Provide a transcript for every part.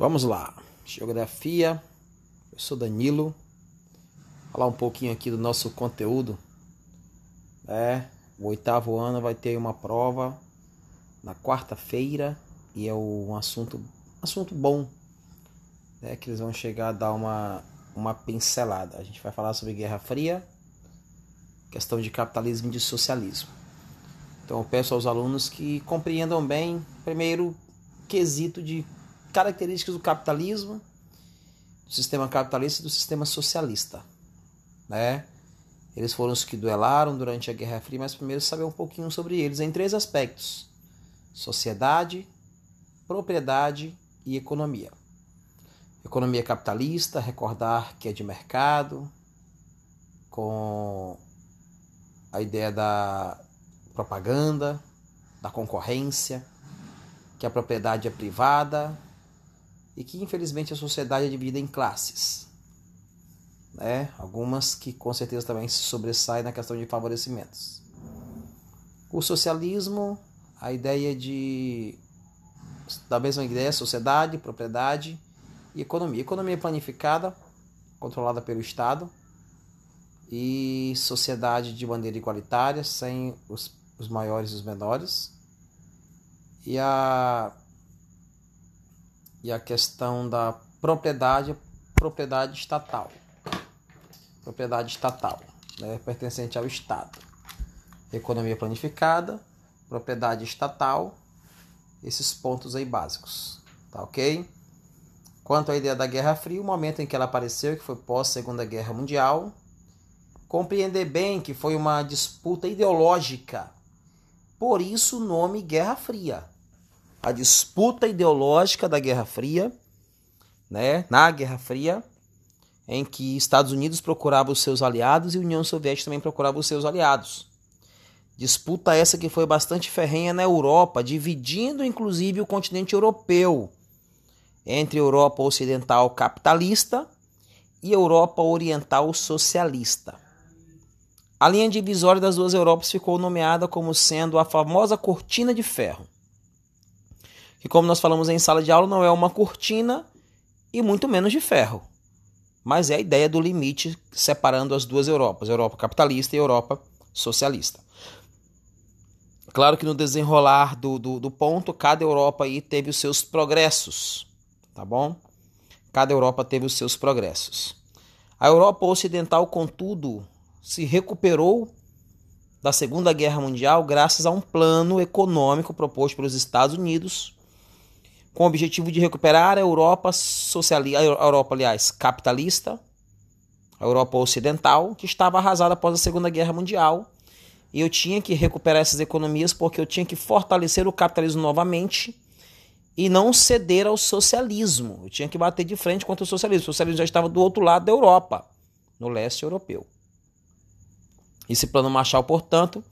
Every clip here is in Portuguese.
Vamos lá. Geografia. Eu sou Danilo. Falar um pouquinho aqui do nosso conteúdo. É, o oitavo ano vai ter uma prova na quarta-feira e é um assunto, assunto bom, né, que eles vão chegar a dar uma, uma pincelada. A gente vai falar sobre Guerra Fria, questão de capitalismo e de socialismo. Então eu peço aos alunos que compreendam bem, primeiro, quesito de características do capitalismo, do sistema capitalista e do sistema socialista. Né? Eles foram os que duelaram durante a Guerra Fria, mas primeiro saber um pouquinho sobre eles em três aspectos: sociedade, propriedade e economia. Economia capitalista, recordar que é de mercado, com a ideia da propaganda, da concorrência, que a propriedade é privada e que infelizmente a sociedade é dividida em classes. Né? Algumas que com certeza também se sobressaem na questão de favorecimentos. O socialismo, a ideia de da mesma ideia, sociedade, propriedade e economia. Economia planificada, controlada pelo Estado, e sociedade de maneira igualitária, sem os, os maiores e os menores. E a, e a questão da propriedade, propriedade estatal. Propriedade estatal, né, pertencente ao Estado. Economia planificada, propriedade estatal, esses pontos aí básicos, tá ok? Quanto à ideia da Guerra Fria, o momento em que ela apareceu, que foi pós Segunda Guerra Mundial, compreender bem que foi uma disputa ideológica. Por isso o nome Guerra Fria. A disputa ideológica da Guerra Fria, né, na Guerra Fria, em que Estados Unidos procurava os seus aliados e União Soviética também procurava os seus aliados. Disputa essa que foi bastante ferrenha na Europa, dividindo inclusive o continente europeu entre Europa Ocidental capitalista e Europa Oriental socialista. A linha divisória das duas Europas ficou nomeada como sendo a famosa cortina de ferro. Que, como nós falamos em sala de aula, não é uma cortina e muito menos de ferro. Mas é a ideia do limite separando as duas Europas, Europa capitalista e Europa socialista. Claro que no desenrolar do, do, do ponto, cada Europa aí teve os seus progressos, tá bom? Cada Europa teve os seus progressos. A Europa Ocidental, contudo, se recuperou da Segunda Guerra Mundial graças a um plano econômico proposto pelos Estados Unidos com o objetivo de recuperar a Europa socialista, a Europa, aliás, capitalista, a Europa ocidental, que estava arrasada após a Segunda Guerra Mundial. E eu tinha que recuperar essas economias porque eu tinha que fortalecer o capitalismo novamente e não ceder ao socialismo. Eu tinha que bater de frente contra o socialismo. O socialismo já estava do outro lado da Europa, no leste europeu. Esse plano Marshall, portanto,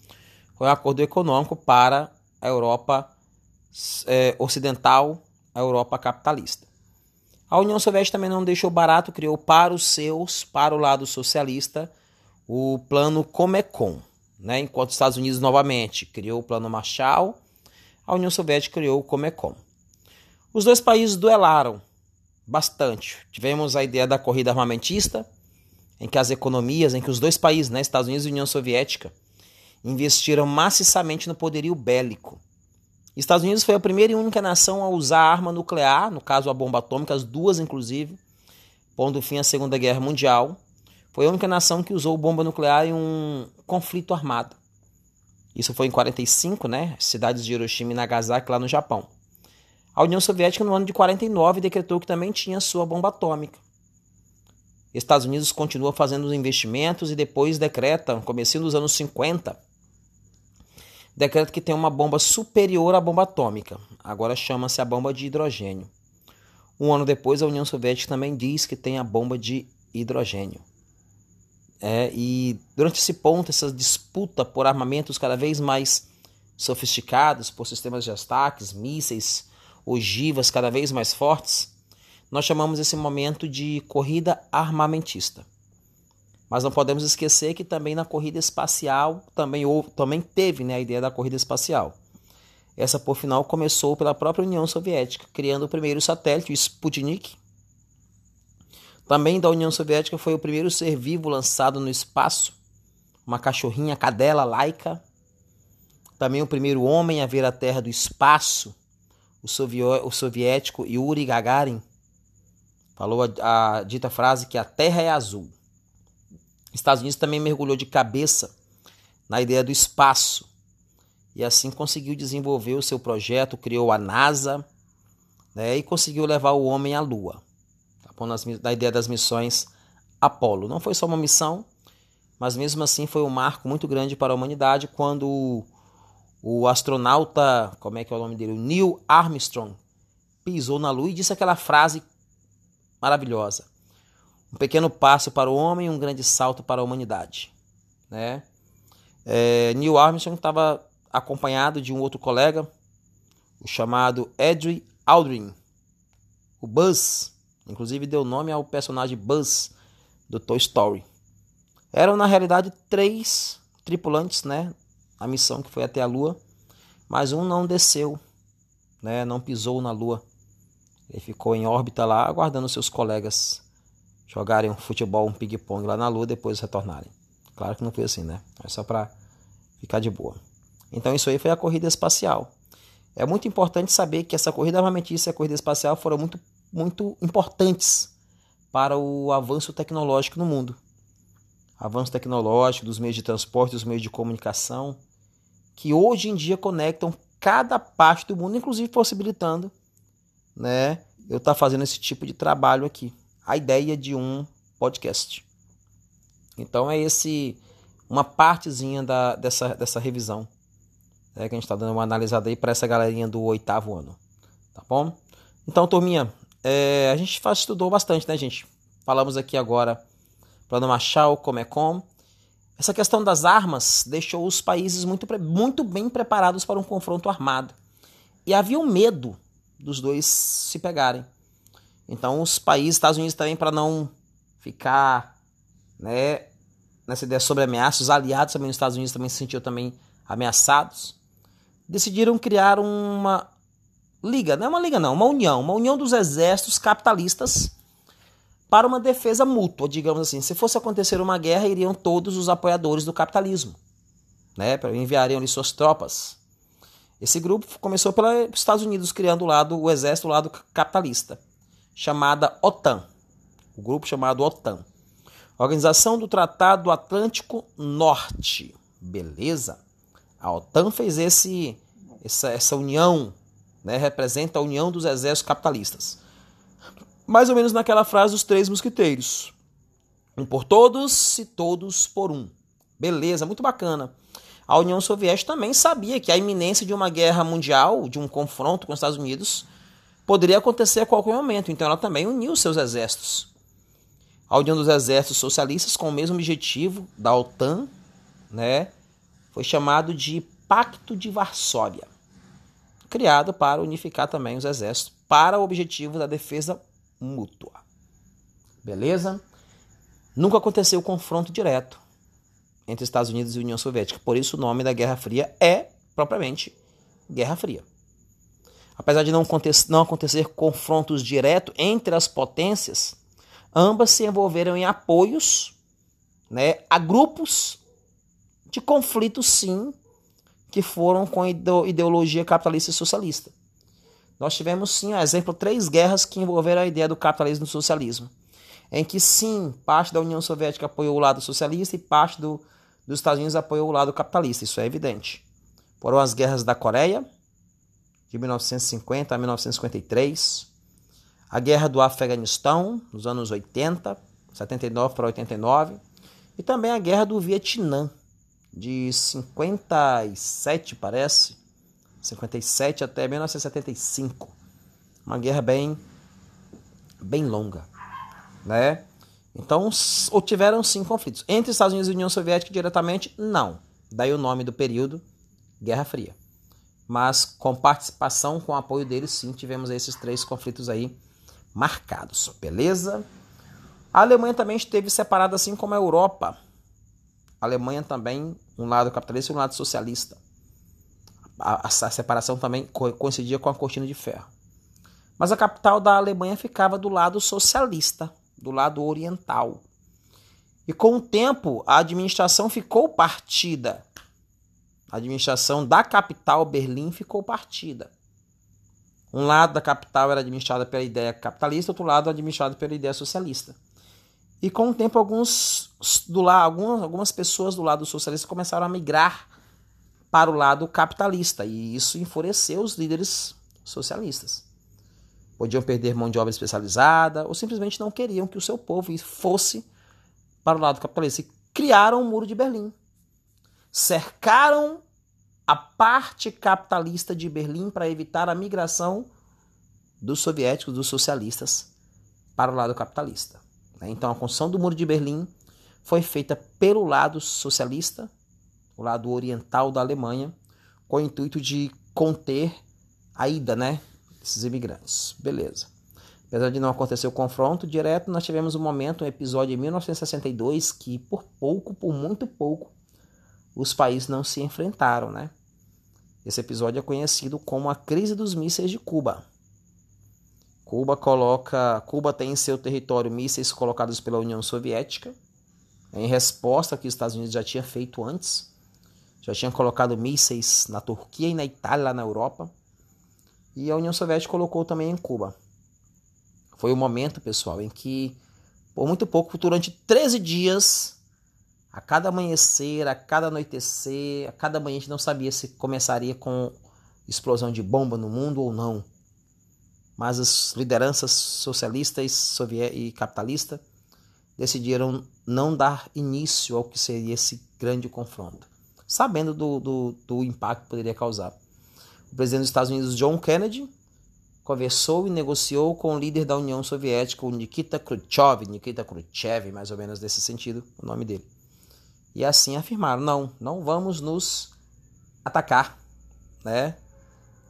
foi um acordo econômico para a Europa é, ocidental, a Europa capitalista. A União Soviética também não deixou barato, criou para os seus, para o lado socialista, o plano Comecon. Né? Enquanto os Estados Unidos novamente criou o plano Marshall, a União Soviética criou o Comecon. Os dois países duelaram bastante. Tivemos a ideia da corrida armamentista, em que as economias, em que os dois países, né, Estados Unidos e União Soviética, investiram maciçamente no poderio bélico. Estados Unidos foi a primeira e única nação a usar arma nuclear, no caso a bomba atômica, as duas inclusive, pondo fim à Segunda Guerra Mundial. Foi a única nação que usou bomba nuclear em um conflito armado. Isso foi em 45, né? Cidades de Hiroshima e Nagasaki lá no Japão. A União Soviética no ano de 49 decretou que também tinha sua bomba atômica. Estados Unidos continua fazendo os investimentos e depois decreta, começando dos anos 50, decreta que tem uma bomba superior à bomba atômica. Agora chama-se a bomba de hidrogênio. Um ano depois, a União Soviética também diz que tem a bomba de hidrogênio. É, e durante esse ponto, essa disputa por armamentos cada vez mais sofisticados, por sistemas de ataques, mísseis, ogivas cada vez mais fortes, nós chamamos esse momento de corrida armamentista. Mas não podemos esquecer que também na corrida espacial também, houve, também teve né, a ideia da corrida espacial. essa, por final, começou pela própria União Soviética, criando o primeiro satélite, o Sputnik. Também da União Soviética foi o primeiro ser vivo lançado no espaço, uma cachorrinha cadela laica. Também o primeiro homem a ver a Terra do espaço, o, o soviético Yuri Gagarin. Falou a, a dita frase que a Terra é azul. Estados Unidos também mergulhou de cabeça na ideia do espaço e assim conseguiu desenvolver o seu projeto, criou a NASA né, e conseguiu levar o homem à Lua, tá da ideia das missões Apolo. Não foi só uma missão, mas mesmo assim foi um marco muito grande para a humanidade quando o, o astronauta, como é que é o nome dele, o Neil Armstrong, pisou na Lua e disse aquela frase maravilhosa: um pequeno passo para o homem, e um grande salto para a humanidade, né? É, Neil Armstrong estava acompanhado de um outro colega, o chamado Edry Aldrin, o Buzz, inclusive deu nome ao personagem Buzz do Toy Story. Eram na realidade três tripulantes, né? A missão que foi até a Lua, mas um não desceu, né? Não pisou na Lua. Ele ficou em órbita lá, aguardando seus colegas jogarem um futebol, um ping-pong lá na Lua, depois retornarem. Claro que não foi assim, né? É só para ficar de boa. Então isso aí foi a corrida espacial. É muito importante saber que essa corrida armamentícia e a corrida espacial foram muito, muito importantes para o avanço tecnológico no mundo. Avanço tecnológico dos meios de transporte, dos meios de comunicação, que hoje em dia conectam cada parte do mundo, inclusive possibilitando né, eu estar tá fazendo esse tipo de trabalho aqui. A ideia de um podcast. Então é esse uma partezinha da, dessa, dessa revisão é, que a gente está dando uma analisada aí para essa galerinha do oitavo ano. Tá bom? Então, turminha, é, a gente faz, estudou bastante, né, gente? Falamos aqui agora Plano Marshall, Comecom. Essa questão das armas deixou os países muito, muito bem preparados para um confronto armado. E havia um medo dos dois se pegarem. Então, os países, Estados Unidos também, para não ficar né, nessa ideia sobre ameaças, os aliados também nos Estados Unidos também se sentiam também ameaçados decidiram criar uma liga, não é uma liga não, uma união, uma união dos exércitos capitalistas para uma defesa mútua, digamos assim. Se fosse acontecer uma guerra, iriam todos os apoiadores do capitalismo, né, enviariam ali suas tropas. Esse grupo começou pelos Estados Unidos criando o lado o exército o lado capitalista, chamada OTAN. O grupo chamado OTAN. Organização do Tratado Atlântico Norte. Beleza? A OTAN fez esse, essa, essa união, né, representa a união dos exércitos capitalistas. Mais ou menos naquela frase dos três mosquiteiros. Um por todos e todos por um. Beleza, muito bacana. A União Soviética também sabia que a iminência de uma guerra mundial, de um confronto com os Estados Unidos, poderia acontecer a qualquer momento. Então ela também uniu seus exércitos. A União dos Exércitos Socialistas com o mesmo objetivo da OTAN, né, foi chamado de Pacto de Varsóvia, criado para unificar também os exércitos para o objetivo da defesa mútua. Beleza? Nunca aconteceu confronto direto entre Estados Unidos e União Soviética, por isso o nome da Guerra Fria é propriamente Guerra Fria. Apesar de não acontecer, não acontecer confrontos diretos entre as potências, ambas se envolveram em apoios né, a grupos de conflitos, sim, que foram com ideologia capitalista e socialista. Nós tivemos, sim, a exemplo, três guerras que envolveram a ideia do capitalismo e do socialismo. Em que, sim, parte da União Soviética apoiou o lado socialista e parte do, dos Estados Unidos apoiou o lado capitalista. Isso é evidente. Foram as guerras da Coreia, de 1950 a 1953. A guerra do Afeganistão, nos anos 80, 79 para 89. E também a guerra do Vietnã, de 57, parece, 57 até 1975. Uma guerra bem bem longa, né? Então, tiveram sim conflitos. Entre Estados Unidos e União Soviética diretamente, não. Daí o nome do período, Guerra Fria. Mas com participação, com apoio deles, sim, tivemos esses três conflitos aí marcados, beleza? A Alemanha também esteve separada assim como a Europa a Alemanha também, um lado capitalista e um lado socialista. a, a separação também coincidia com a cortina de ferro. Mas a capital da Alemanha ficava do lado socialista, do lado oriental. E com o tempo, a administração ficou partida. A administração da capital, Berlim, ficou partida. Um lado da capital era administrada pela ideia capitalista, outro lado administrado pela ideia socialista. E com o tempo, alguns do lado, algumas, algumas pessoas do lado socialista começaram a migrar para o lado capitalista, e isso enfureceu os líderes socialistas. Podiam perder mão de obra especializada, ou simplesmente não queriam que o seu povo fosse para o lado capitalista. E criaram o Muro de Berlim. Cercaram a parte capitalista de Berlim para evitar a migração dos soviéticos, dos socialistas, para o lado capitalista. Né? Então, a construção do Muro de Berlim foi feita pelo lado socialista, o lado oriental da Alemanha, com o intuito de conter a ida né, desses imigrantes. Beleza. Apesar de não acontecer o confronto direto, nós tivemos um momento, um episódio em 1962, que por pouco, por muito pouco, os países não se enfrentaram, né? Esse episódio é conhecido como a crise dos mísseis de Cuba. Cuba coloca, Cuba tem em seu território mísseis colocados pela União Soviética, em resposta ao que os Estados Unidos já tinha feito antes. Já tinha colocado mísseis na Turquia e na Itália, lá na Europa. E a União Soviética colocou também em Cuba. Foi o momento, pessoal, em que, por muito pouco, durante 13 dias, a cada amanhecer, a cada anoitecer, a cada manhã a gente não sabia se começaria com explosão de bomba no mundo ou não. Mas as lideranças socialistas e capitalista decidiram não dar início ao que seria esse grande confronto, sabendo do, do, do impacto que poderia causar. O presidente dos Estados Unidos, John Kennedy, conversou e negociou com o líder da União Soviética, o Nikita Khrushchev, Nikita Khrushchev, mais ou menos nesse sentido, o nome dele. E assim afirmaram: não, não vamos nos atacar, né?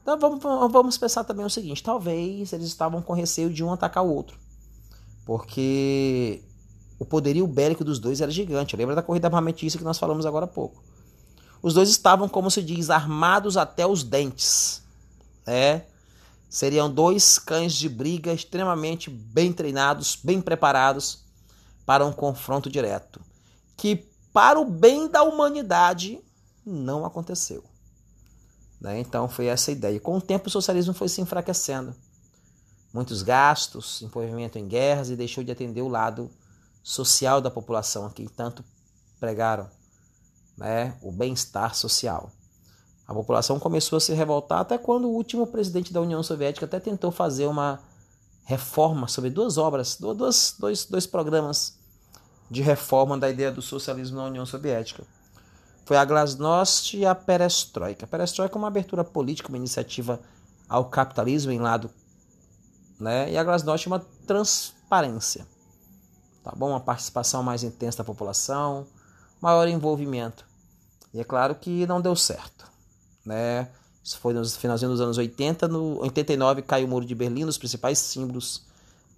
Então vamos, vamos pensar também o seguinte: talvez eles estavam com receio de um atacar o outro, porque o poderio bélico dos dois era gigante. Lembra da corrida armamentista que nós falamos agora há pouco? Os dois estavam, como se diz, armados até os dentes, né? Seriam dois cães de briga extremamente bem treinados, bem preparados para um confronto direto, que para o bem da humanidade não aconteceu. Né? Então foi essa ideia. Com o tempo o socialismo foi se enfraquecendo. Muitos gastos, envolvimento em guerras e deixou de atender o lado social da população a quem tanto pregaram, né? o bem-estar social. A população começou a se revoltar até quando o último presidente da União Soviética até tentou fazer uma reforma sobre duas obras, dois, dois programas de reforma da ideia do socialismo na União Soviética. Foi a Glasnost e a Perestroika. A Perestroika é uma abertura política, uma iniciativa ao capitalismo em lado, né? E a Glasnost é uma transparência, tá bom? Uma participação mais intensa da população, maior envolvimento. E é claro que não deu certo né? Isso foi no finalzinho dos anos 80, no 89 caiu o Muro de Berlim, os principais símbolos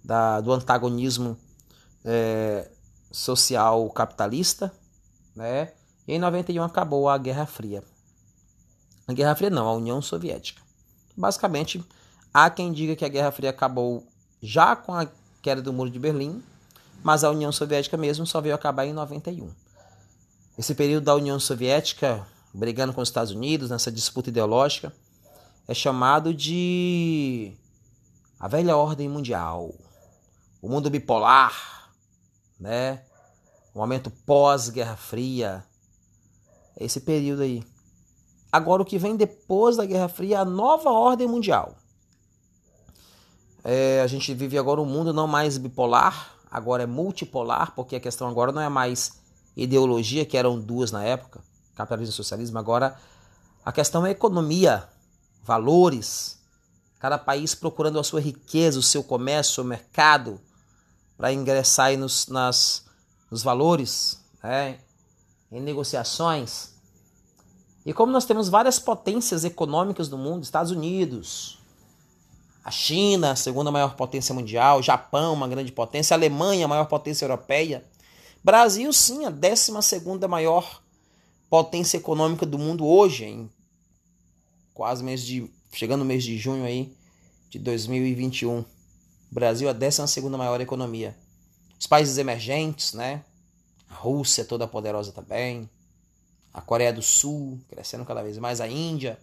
da, do antagonismo é, social capitalista, né? E em 91 acabou a Guerra Fria. A Guerra Fria não, a União Soviética. Basicamente, há quem diga que a Guerra Fria acabou já com a queda do Muro de Berlim, mas a União Soviética mesmo só veio acabar em 91. Esse período da União Soviética brigando com os Estados Unidos nessa disputa ideológica, é chamado de a velha ordem mundial, o mundo bipolar, né? O momento pós-Guerra Fria, esse período aí. Agora o que vem depois da Guerra Fria é a nova ordem mundial. É, a gente vive agora um mundo não mais bipolar, agora é multipolar, porque a questão agora não é mais ideologia, que eram duas na época, capitalismo e socialismo, agora a questão é economia, valores, cada país procurando a sua riqueza, o seu comércio, o mercado, para ingressar aí nos, nas, nos valores, né? em negociações. E como nós temos várias potências econômicas no mundo, Estados Unidos, a China, a segunda maior potência mundial, Japão, uma grande potência, a Alemanha, a maior potência europeia, Brasil, sim, a décima segunda maior potência econômica do mundo hoje, em quase mês de. chegando no mês de junho aí de 2021. O Brasil é a 12 maior economia. Os países emergentes, né? A Rússia toda poderosa também. A Coreia do Sul crescendo cada vez mais, a Índia.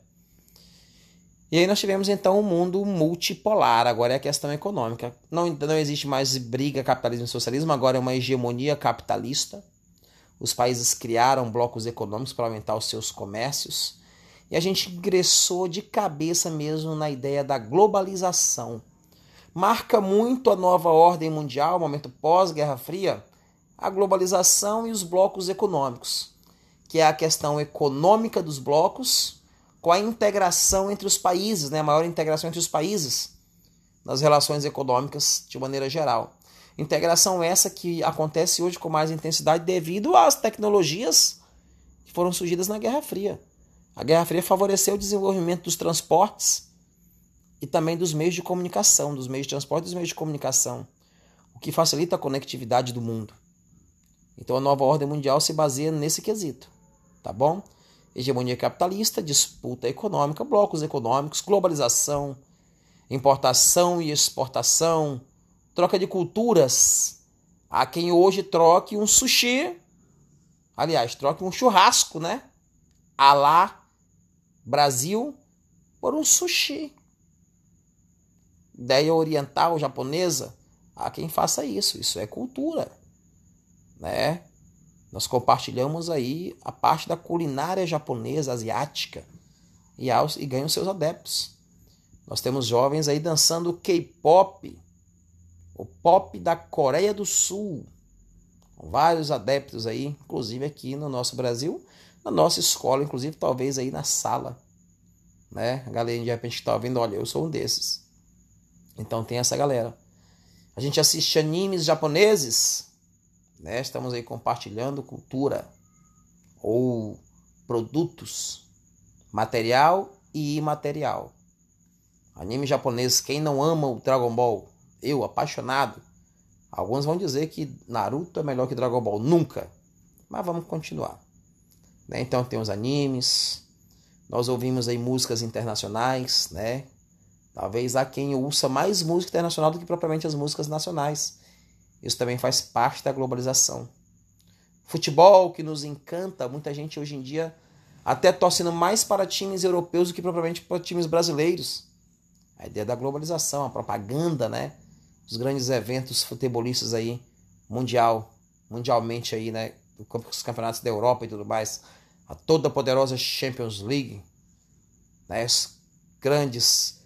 E aí nós tivemos então um mundo multipolar, agora é a questão econômica. Não, não existe mais briga capitalismo e socialismo, agora é uma hegemonia capitalista. Os países criaram blocos econômicos para aumentar os seus comércios. E a gente ingressou de cabeça mesmo na ideia da globalização. Marca muito a nova ordem mundial, momento pós-Guerra Fria, a globalização e os blocos econômicos, que é a questão econômica dos blocos com a integração entre os países, né? a maior integração entre os países nas relações econômicas de maneira geral. Integração essa que acontece hoje com mais intensidade devido às tecnologias que foram surgidas na Guerra Fria. A Guerra Fria favoreceu o desenvolvimento dos transportes e também dos meios de comunicação, dos meios de transporte e dos meios de comunicação, o que facilita a conectividade do mundo. Então a nova ordem mundial se baseia nesse quesito, tá bom? Hegemonia capitalista, disputa econômica, blocos econômicos, globalização, importação e exportação, troca de culturas. Há quem hoje troque um sushi, aliás, troque um churrasco, né? A lá Brasil por um sushi. Ideia oriental, japonesa, há quem faça isso. Isso é cultura, né? Nós compartilhamos aí a parte da culinária japonesa, asiática, e, aos, e ganham seus adeptos. Nós temos jovens aí dançando K-pop, o pop da Coreia do Sul, com vários adeptos aí, inclusive aqui no nosso Brasil, na nossa escola, inclusive talvez aí na sala, né? A galera de repente está ouvindo, olha, eu sou um desses. Então tem essa galera. A gente assiste animes japoneses, né? Estamos aí compartilhando cultura ou produtos, material e imaterial. Anime japonês, quem não ama o Dragon Ball? Eu, apaixonado. Alguns vão dizer que Naruto é melhor que Dragon Ball. Nunca. Mas vamos continuar. Né? Então tem os animes. Nós ouvimos aí músicas internacionais, né? Talvez há quem ouça mais música internacional do que propriamente as músicas nacionais. Isso também faz parte da globalização. Futebol que nos encanta, muita gente hoje em dia até torcendo mais para times europeus do que propriamente para times brasileiros. A ideia da globalização, a propaganda, né? Os grandes eventos futebolistas aí, mundial, mundialmente aí, né? Os campeonatos da Europa e tudo mais. A toda poderosa Champions League, né? Os grandes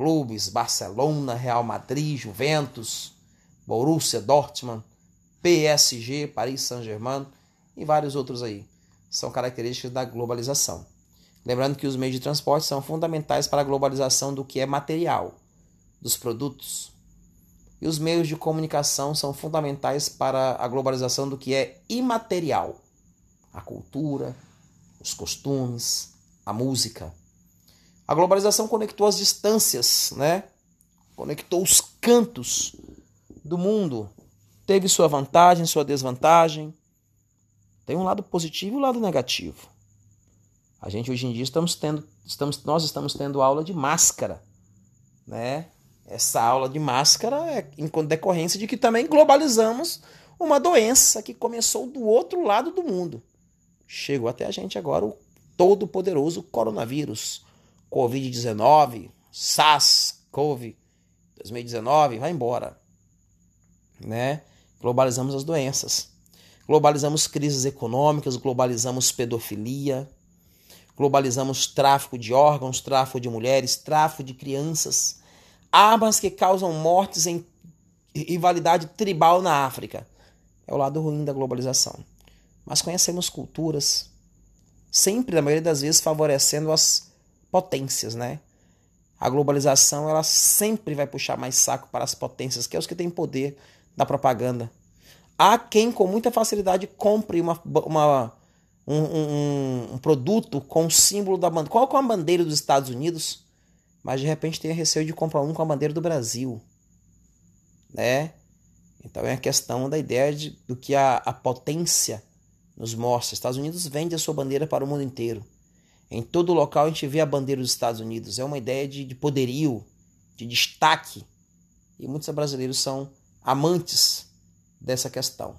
clubes, Barcelona, Real Madrid, Juventus, Borussia Dortmund, PSG, Paris Saint-Germain e vários outros aí. São características da globalização. Lembrando que os meios de transporte são fundamentais para a globalização do que é material, dos produtos. E os meios de comunicação são fundamentais para a globalização do que é imaterial, a cultura, os costumes, a música. A globalização conectou as distâncias, né? Conectou os cantos do mundo teve sua vantagem, sua desvantagem. Tem um lado positivo e um lado negativo. A gente hoje em dia estamos tendo, estamos, nós estamos tendo aula de máscara, né? Essa aula de máscara é em decorrência de que também globalizamos uma doença que começou do outro lado do mundo. Chegou até a gente agora o todo poderoso coronavírus, COVID-19, SARS-CoV 2019, vai embora né? Globalizamos as doenças. Globalizamos crises econômicas, globalizamos pedofilia, globalizamos tráfico de órgãos, tráfico de mulheres, tráfico de crianças, armas que causam mortes em rivalidade tribal na África. É o lado ruim da globalização. Mas conhecemos culturas, sempre, na maioria das vezes, favorecendo as potências, né? A globalização, ela sempre vai puxar mais saco para as potências, que é os que têm poder da propaganda. Há quem com muita facilidade compre uma, uma um, um, um, produto com o símbolo da bandeira. Qual é a bandeira dos Estados Unidos? Mas de repente tem receio de comprar um com a bandeira do Brasil. Né? Então é a questão da ideia de, do que a, a potência nos mostra. Estados Unidos vende a sua bandeira para o mundo inteiro. Em todo local a gente vê a bandeira dos Estados Unidos. É uma ideia de, de poderio, de destaque. E muitos brasileiros são amantes dessa questão.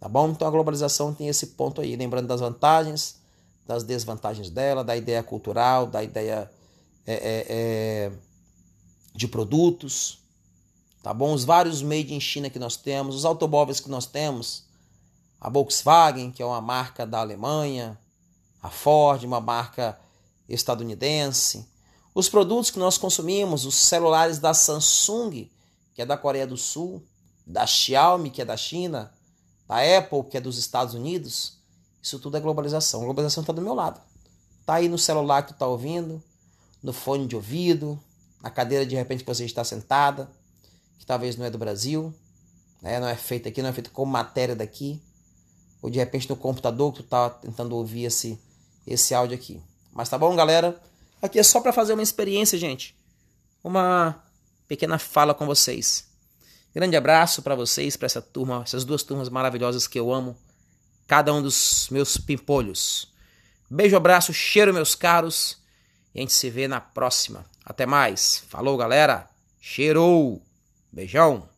Tá bom? Então a globalização tem esse ponto aí, lembrando das vantagens, das desvantagens dela, da ideia cultural, da ideia é, é, é, de produtos, tá bom? Os vários made in China que nós temos, os automóveis que nós temos, a Volkswagen, que é uma marca da Alemanha, a Ford, uma marca estadunidense, os produtos que nós consumimos, os celulares da Samsung, que é da Coreia do Sul, da Xiaomi, que é da China, da Apple, que é dos Estados Unidos, isso tudo é globalização. A globalização está do meu lado. Está aí no celular que tu está ouvindo, no fone de ouvido, na cadeira de repente que você está sentada, que talvez não é do Brasil, né? não é feita aqui, não é feita com matéria daqui, ou de repente no computador que tu está tentando ouvir esse, esse áudio aqui. Mas tá bom, galera? Aqui é só para fazer uma experiência, gente. Uma pequena fala com vocês. Grande abraço para vocês, para essa turma, essas duas turmas maravilhosas que eu amo, cada um dos meus pimpolhos. Beijo, abraço, cheiro, meus caros. E a gente se vê na próxima. Até mais. Falou, galera. Cheirou. Beijão.